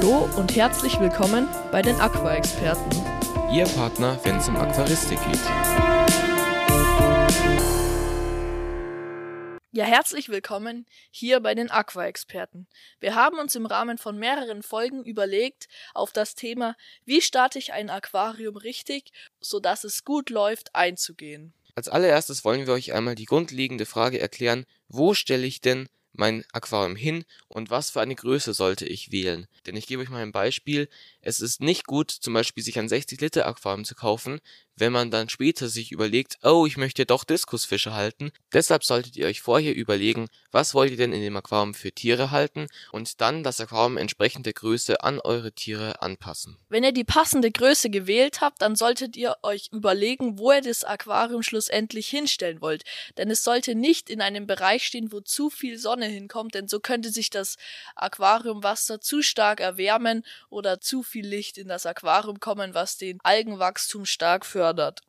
Hallo und herzlich willkommen bei den Aqua-Experten. Ihr Partner, wenn es um Aquaristik geht. Ja, herzlich willkommen hier bei den Aqua-Experten. Wir haben uns im Rahmen von mehreren Folgen überlegt, auf das Thema, wie starte ich ein Aquarium richtig, sodass es gut läuft, einzugehen. Als allererstes wollen wir euch einmal die grundlegende Frage erklären, wo stelle ich denn mein Aquarium hin und was für eine Größe sollte ich wählen. Denn ich gebe euch mal ein Beispiel. Es ist nicht gut, zum Beispiel sich ein 60 Liter Aquarium zu kaufen, wenn man dann später sich überlegt, oh, ich möchte doch Diskusfische halten. Deshalb solltet ihr euch vorher überlegen, was wollt ihr denn in dem Aquarium für Tiere halten und dann das Aquarium entsprechend der Größe an eure Tiere anpassen. Wenn ihr die passende Größe gewählt habt, dann solltet ihr euch überlegen, wo ihr das Aquarium schlussendlich hinstellen wollt. Denn es sollte nicht in einem Bereich stehen, wo zu viel Sonne hinkommt, denn so könnte sich das Aquariumwasser zu stark erwärmen oder zu viel Licht in das Aquarium kommen, was den Algenwachstum stark fördert.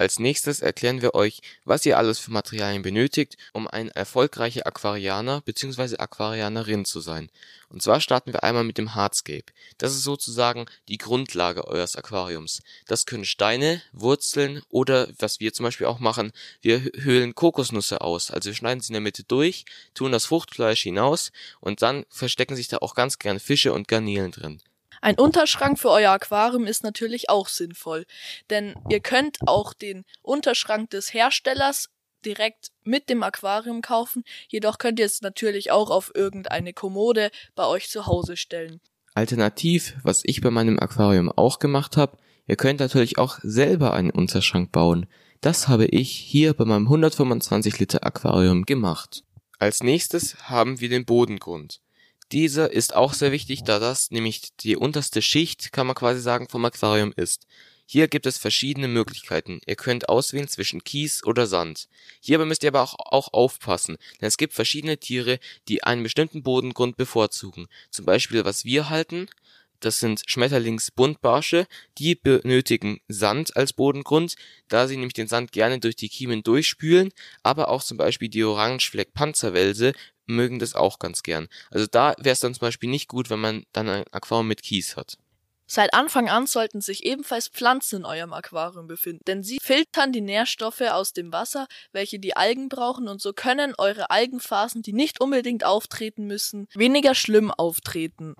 Als nächstes erklären wir euch, was ihr alles für Materialien benötigt, um ein erfolgreicher Aquarianer bzw. Aquarianerin zu sein. Und zwar starten wir einmal mit dem Hardscape. Das ist sozusagen die Grundlage eures Aquariums. Das können Steine, Wurzeln oder was wir zum Beispiel auch machen, wir höhlen Kokosnüsse aus. Also wir schneiden sie in der Mitte durch, tun das Fruchtfleisch hinaus und dann verstecken sich da auch ganz gern Fische und Garnelen drin. Ein Unterschrank für euer Aquarium ist natürlich auch sinnvoll, denn ihr könnt auch den Unterschrank des Herstellers direkt mit dem Aquarium kaufen, jedoch könnt ihr es natürlich auch auf irgendeine Kommode bei euch zu Hause stellen. Alternativ, was ich bei meinem Aquarium auch gemacht habe, ihr könnt natürlich auch selber einen Unterschrank bauen. Das habe ich hier bei meinem 125 Liter Aquarium gemacht. Als nächstes haben wir den Bodengrund. Dieser ist auch sehr wichtig, da das nämlich die unterste Schicht, kann man quasi sagen, vom Aquarium ist. Hier gibt es verschiedene Möglichkeiten. Ihr könnt auswählen zwischen Kies oder Sand. Hierbei müsst ihr aber auch, auch aufpassen, denn es gibt verschiedene Tiere, die einen bestimmten Bodengrund bevorzugen. Zum Beispiel, was wir halten, das sind Schmetterlingsbuntbarsche, die benötigen Sand als Bodengrund, da sie nämlich den Sand gerne durch die Kiemen durchspülen, aber auch zum Beispiel die Orangefleck-Panzerwelse mögen das auch ganz gern. Also da wäre es dann zum Beispiel nicht gut, wenn man dann ein Aquarium mit Kies hat. Seit Anfang an sollten sich ebenfalls Pflanzen in eurem Aquarium befinden, denn sie filtern die Nährstoffe aus dem Wasser, welche die Algen brauchen, und so können eure Algenphasen, die nicht unbedingt auftreten müssen, weniger schlimm auftreten.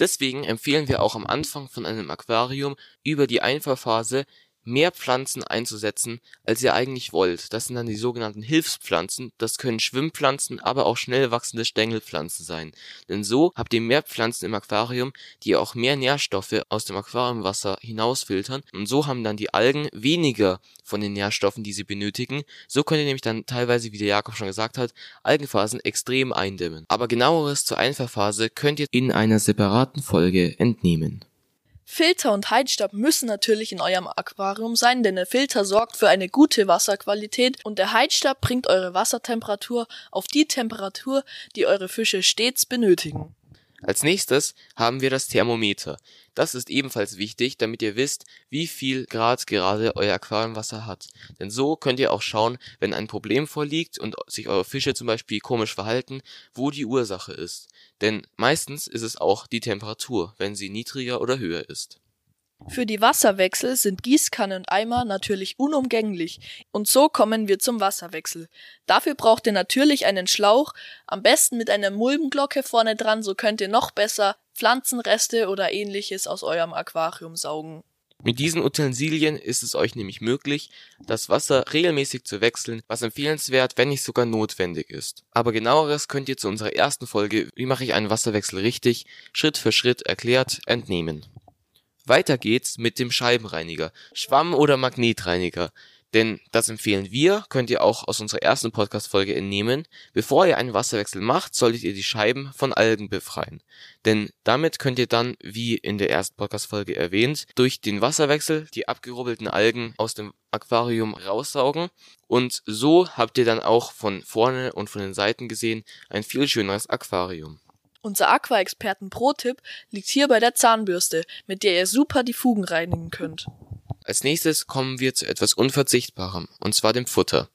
Deswegen empfehlen wir auch am Anfang von einem Aquarium über die Einfahrphase mehr Pflanzen einzusetzen, als ihr eigentlich wollt. Das sind dann die sogenannten Hilfspflanzen. Das können Schwimmpflanzen, aber auch schnell wachsende Stängelpflanzen sein. Denn so habt ihr mehr Pflanzen im Aquarium, die auch mehr Nährstoffe aus dem Aquariumwasser hinausfiltern. Und so haben dann die Algen weniger von den Nährstoffen, die sie benötigen. So könnt ihr nämlich dann teilweise, wie der Jakob schon gesagt hat, Algenphasen extrem eindämmen. Aber genaueres zur Einfahrphase könnt ihr in einer separaten Folge entnehmen. Filter und Heizstab müssen natürlich in eurem Aquarium sein, denn der Filter sorgt für eine gute Wasserqualität und der Heizstab bringt eure Wassertemperatur auf die Temperatur, die eure Fische stets benötigen. Als nächstes haben wir das Thermometer. Das ist ebenfalls wichtig, damit ihr wisst, wie viel Grad gerade euer Aquariumwasser hat. Denn so könnt ihr auch schauen, wenn ein Problem vorliegt und sich eure Fische zum Beispiel komisch verhalten, wo die Ursache ist. Denn meistens ist es auch die Temperatur, wenn sie niedriger oder höher ist. Für die Wasserwechsel sind Gießkanne und Eimer natürlich unumgänglich und so kommen wir zum Wasserwechsel. Dafür braucht ihr natürlich einen Schlauch, am besten mit einer Mulbenglocke vorne dran, so könnt ihr noch besser Pflanzenreste oder ähnliches aus eurem Aquarium saugen. Mit diesen Utensilien ist es euch nämlich möglich, das Wasser regelmäßig zu wechseln, was empfehlenswert, wenn nicht sogar notwendig ist. Aber genaueres könnt ihr zu unserer ersten Folge Wie mache ich einen Wasserwechsel richtig, Schritt für Schritt erklärt, entnehmen. Weiter geht's mit dem Scheibenreiniger, Schwamm- oder Magnetreiniger. Denn das empfehlen wir, könnt ihr auch aus unserer ersten Podcast-Folge entnehmen. Bevor ihr einen Wasserwechsel macht, solltet ihr die Scheiben von Algen befreien. Denn damit könnt ihr dann, wie in der ersten Podcast-Folge erwähnt, durch den Wasserwechsel die abgerubbelten Algen aus dem Aquarium raussaugen. Und so habt ihr dann auch von vorne und von den Seiten gesehen ein viel schöneres Aquarium. Unser Aqua-Experten Pro-Tipp liegt hier bei der Zahnbürste, mit der ihr super die Fugen reinigen könnt. Als nächstes kommen wir zu etwas Unverzichtbarem, und zwar dem Futter.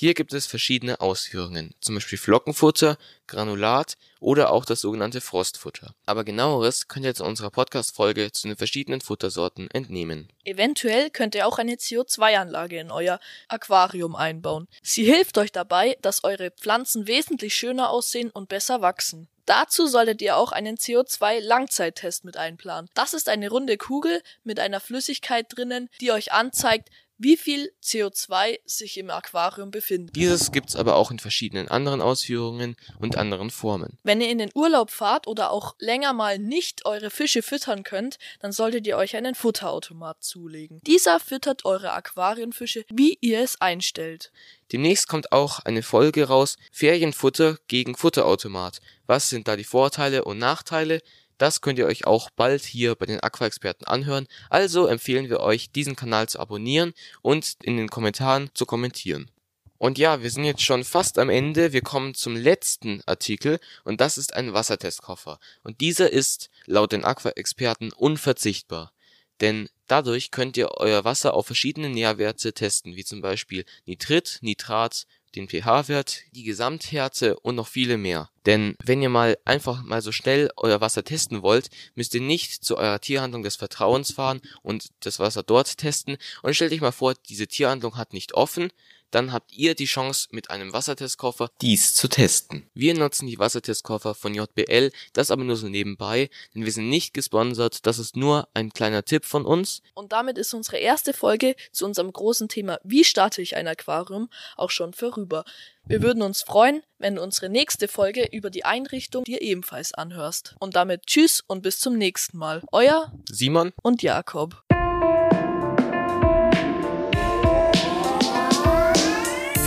Hier gibt es verschiedene Ausführungen, zum Beispiel Flockenfutter, Granulat oder auch das sogenannte Frostfutter. Aber genaueres könnt ihr zu unserer Podcast-Folge zu den verschiedenen Futtersorten entnehmen. Eventuell könnt ihr auch eine CO2-Anlage in euer Aquarium einbauen. Sie hilft euch dabei, dass eure Pflanzen wesentlich schöner aussehen und besser wachsen. Dazu solltet ihr auch einen CO2-Langzeittest mit einplanen. Das ist eine runde Kugel mit einer Flüssigkeit drinnen, die euch anzeigt, wie viel CO2 sich im Aquarium befindet. Dieses gibt's aber auch in verschiedenen anderen Ausführungen und anderen Formen. Wenn ihr in den Urlaub fahrt oder auch länger mal nicht eure Fische füttern könnt, dann solltet ihr euch einen Futterautomat zulegen. Dieser füttert eure Aquarienfische, wie ihr es einstellt. Demnächst kommt auch eine Folge raus, Ferienfutter gegen Futterautomat. Was sind da die Vorteile und Nachteile? Das könnt ihr euch auch bald hier bei den Aqua-Experten anhören. Also empfehlen wir euch, diesen Kanal zu abonnieren und in den Kommentaren zu kommentieren. Und ja, wir sind jetzt schon fast am Ende. Wir kommen zum letzten Artikel und das ist ein Wassertestkoffer. Und dieser ist laut den Aqua-Experten unverzichtbar. Denn dadurch könnt ihr euer Wasser auf verschiedene Nährwerte testen, wie zum Beispiel Nitrit, Nitrat, den pH-Wert, die Gesamthärte und noch viele mehr. Denn wenn ihr mal einfach mal so schnell euer Wasser testen wollt, müsst ihr nicht zu eurer Tierhandlung des Vertrauens fahren und das Wasser dort testen. Und stellt euch mal vor, diese Tierhandlung hat nicht offen, dann habt ihr die Chance, mit einem Wassertestkoffer dies zu testen. Wir nutzen die Wassertestkoffer von JBL, das aber nur so nebenbei, denn wir sind nicht gesponsert, das ist nur ein kleiner Tipp von uns. Und damit ist unsere erste Folge zu unserem großen Thema Wie starte ich ein Aquarium auch schon vorüber. Wir würden uns freuen, wenn du unsere nächste Folge über die Einrichtung dir ebenfalls anhörst. Und damit tschüss und bis zum nächsten Mal. Euer Simon und Jakob.